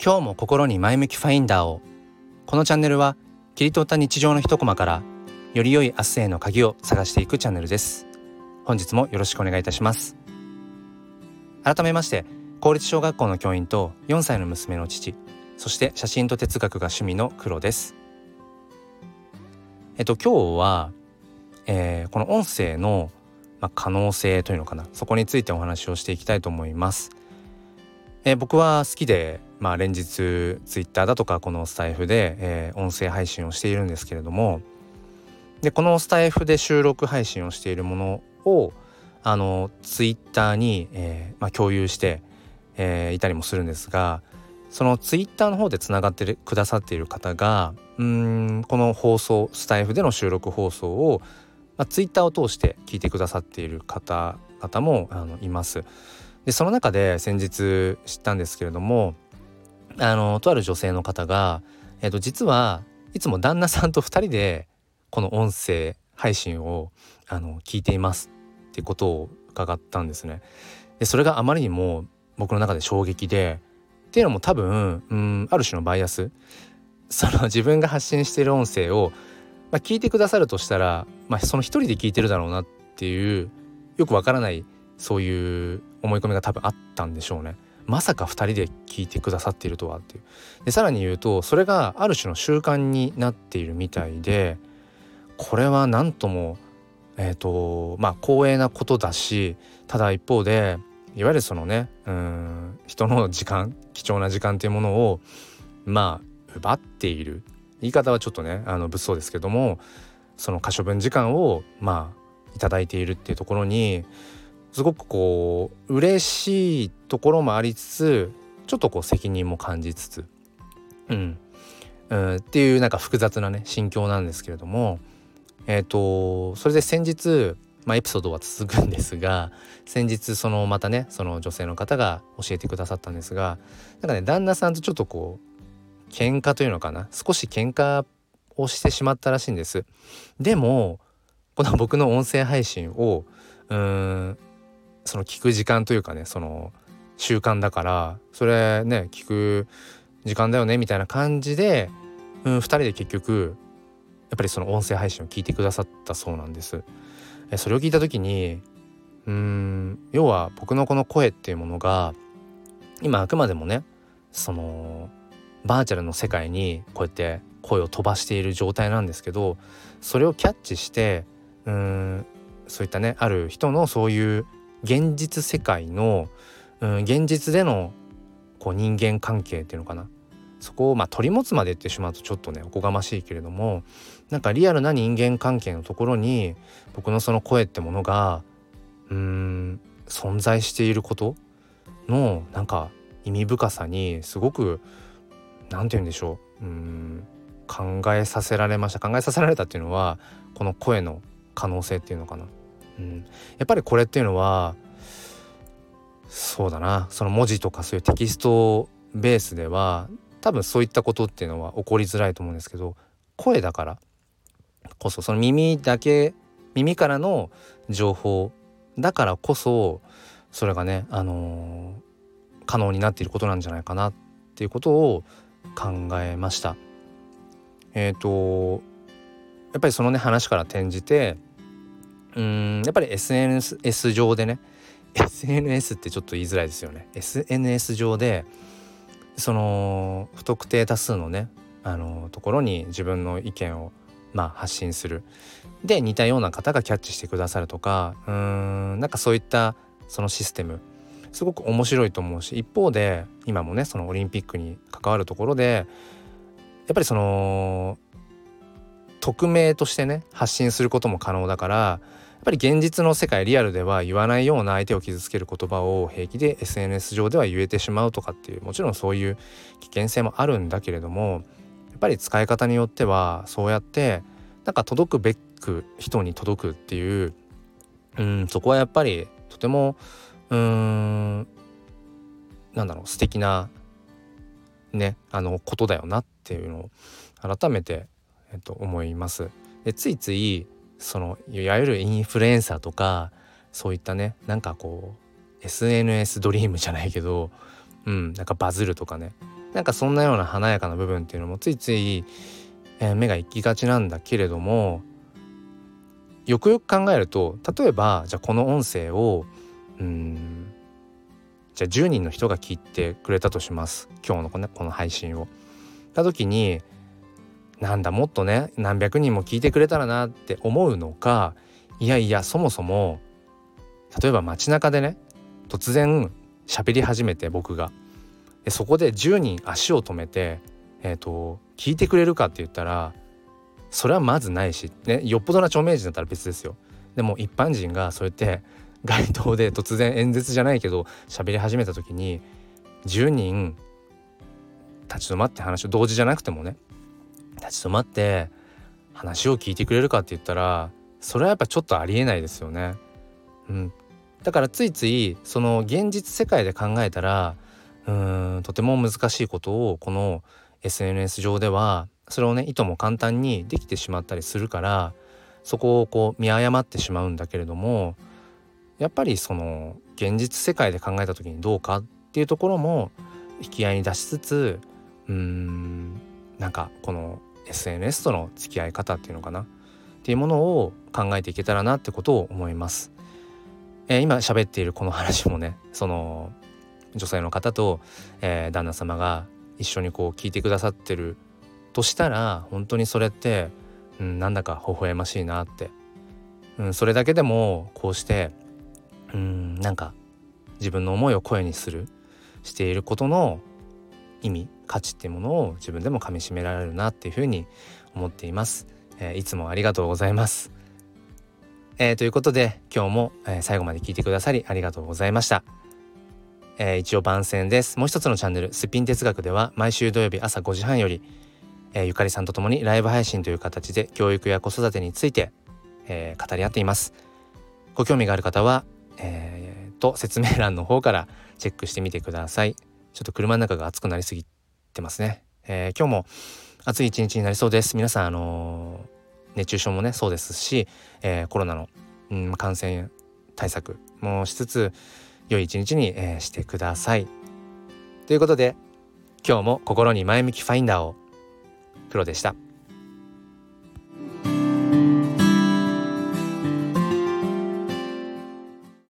今日も心に前向きファインダーを。このチャンネルは切り取った日常の一コマからより良い明日への鍵を探していくチャンネルです。本日もよろしくお願いいたします。改めまして公立小学校の教員と4歳の娘の父そして写真と哲学が趣味の黒です。えっと今日は、えー、この音声の、まあ、可能性というのかな。そこについてお話をしていきたいと思います。えー、僕は好きで、まあ、連日ツイッターだとかこのスタイフで、えー、音声配信をしているんですけれどもでこのスタイフで収録配信をしているものをあのツイッターに、えーまあ、共有して、えー、いたりもするんですがそのツイッターの方でつながってくださっている方がうんこの放送スタイフでの収録放送を、まあ、ツイッターを通して聞いてくださっている方々もあのいます。でその中で先日知ったんですけれどもあのとある女性の方が、えー、と実はいつも旦那さんと2人でこの音声配信をあの聞いていますってことを伺ったんですね。でそれがあまりにも僕の中で衝撃でっていうのも多分うんある種のバイアスその自分が発信している音声を、まあ、聞いてくださるとしたら、まあ、その一人で聞いてるだろうなっていうよくわからないそういう思い込みが多分あったんでしょうね。まさか2人で聞いてくださっているとはっていう。でさらに言うとそれがある種の習慣になっているみたいでこれは何ともえっ、ー、とまあ光栄なことだしただ一方でいわゆるそのねうん人の時間貴重な時間っていうものをまあ奪っている。言い方はちょっとねあの物騒ですけどもその可処分時間をまあ頂いているっていうところにすごくこう嬉しいところもありつつちょっとこう責任も感じつつ、うん、うん、っていうなんか複雑なね心境なんですけれどもえっ、ー、とそれで先日、まあ、エピソードは続くんですが先日そのまたねその女性の方が教えてくださったんですがなんかね旦那さんとちょっとこう喧嘩というのかな？少し喧嘩をしてしまったらしいんです。でもこの僕の音声配信をうーんその聞く時間というかねその習慣だからそれね聞く時間だよねみたいな感じで、うん、2人で結局やっぱりその音声配信を聞いてくださったそうなんです。えそれを聞いた時にうん要は僕のこの声っていうものが今あくまでもねそのバーチャルの世界にこうやって声を飛ばしている状態なんですけどそれをキャッチしてうんそういったねある人のそういう現実世界の、うん、現実でのこう人間関係っていうのかな。そこをまあ取り持つまで言ってしまうとちょっとねおこがましいけれどもなんかリアルな人間関係のところに僕のその声ってものがうん存在していることのなんか意味深さにすごく何て言うんでしょううん考えさせられました。考えさせられたっていうのはこの声の可能性っていうのかな。うん、やっぱりこれっていうのはそうだなその文字とかそういうテキストベースでは多分そういったことっていうのは起こりづらいと思うんですけど声だからこそその耳だけ耳からの情報だからこそそれがね、あのー、可能になっていることなんじゃないかなっていうことを考えました。えっ、ー、とやっぱりそのね話から転じてうんやっぱり SNS 上でね。SNS ってちょっと言いづらいですよね。SNS 上でその不特定多数のねあのところに自分の意見をまあ発信する。で似たような方がキャッチしてくださるとかうんなんかそういったそのシステム。すごく面白いと思うし一方で今もねそのオリンピックに関わるところでやっぱりその匿名としてね発信することも可能だからやっぱり現実の世界リアルでは言わないような相手を傷つける言葉を平気で SNS 上では言えてしまうとかっていうもちろんそういう危険性もあるんだけれどもやっぱり使い方によってはそうやってなんか届くべく人に届くっていううんそこはやっぱりとてもうーんなんだろう素敵なねあのことだよなっていうのを改めてえっと、思います。でついついそのいわゆるインフルエンサーとかそういったねなんかこう SNS ドリームじゃないけど、うん、なんかバズるとかねなんかそんなような華やかな部分っていうのもついつい、えー、目が行きがちなんだけれどもよくよく考えると例えばじゃあこの音声をうんじゃあ10人の人が聞いてくれたとします今日のこのこの配信を。た時になんだもっとね何百人も聞いてくれたらなって思うのかいやいやそもそも例えば街中でね突然喋り始めて僕がでそこで10人足を止めてえっ、ー、と聞いてくれるかって言ったらそれはまずないし、ね、よっぽどな著名人だったら別ですよ。でも一般人がそうやって街頭で突然演説じゃないけど喋り始めた時に10人立ち止まって話を同時じゃなくてもね立ち止まって話を聞いてくれるかって言ったらそれはやっぱちょっとありえないですよね。うん、だからついついその現実世界で考えたらうんとても難しいことをこの SNS 上ではそれをねいとも簡単にできてしまったりするからそこをこう見誤ってしまうんだけれどもやっぱりその現実世界で考えた時にどうかっていうところも引き合いに出しつつうーんなんかこの SNS との付き合い方っていうのかな？っていうものを考えていけたらなってことを思います。えー、今喋っているこの話もねその女性の方と、えー、旦那様が一緒にこう聞いてくださってるとしたら本当にそれって、うん、なんだか微笑ましいなって、うん、それだけでもこうしてうんなんか自分の思いを声にするしていることの意味価値っていうものを自分でもかみしめられるなっていうふうに思っています、えー、いつもありがとうございます、えー、ということで今日も、え、最後まで聞いてくださりありがとうございました。えー、一応番宣です。もう一つのチャンネルすっぴん哲学では毎週土曜日朝5時半より、えー、ゆかりさんと共にライブ配信という形で教育や子育てについて、えー、語り合っています。ご興味がある方は、えー、と説明欄の方からチェックしてみてください。ちょっと車の中が暑くなりすぎてますね、えー、今日も暑い一日になりそうです皆さんあの熱中症もねそうですし、えコロナの、うん、感染対策もしつつ良い一日に、えー、してください。ということで今日も心に前向きファインダーをプロでした。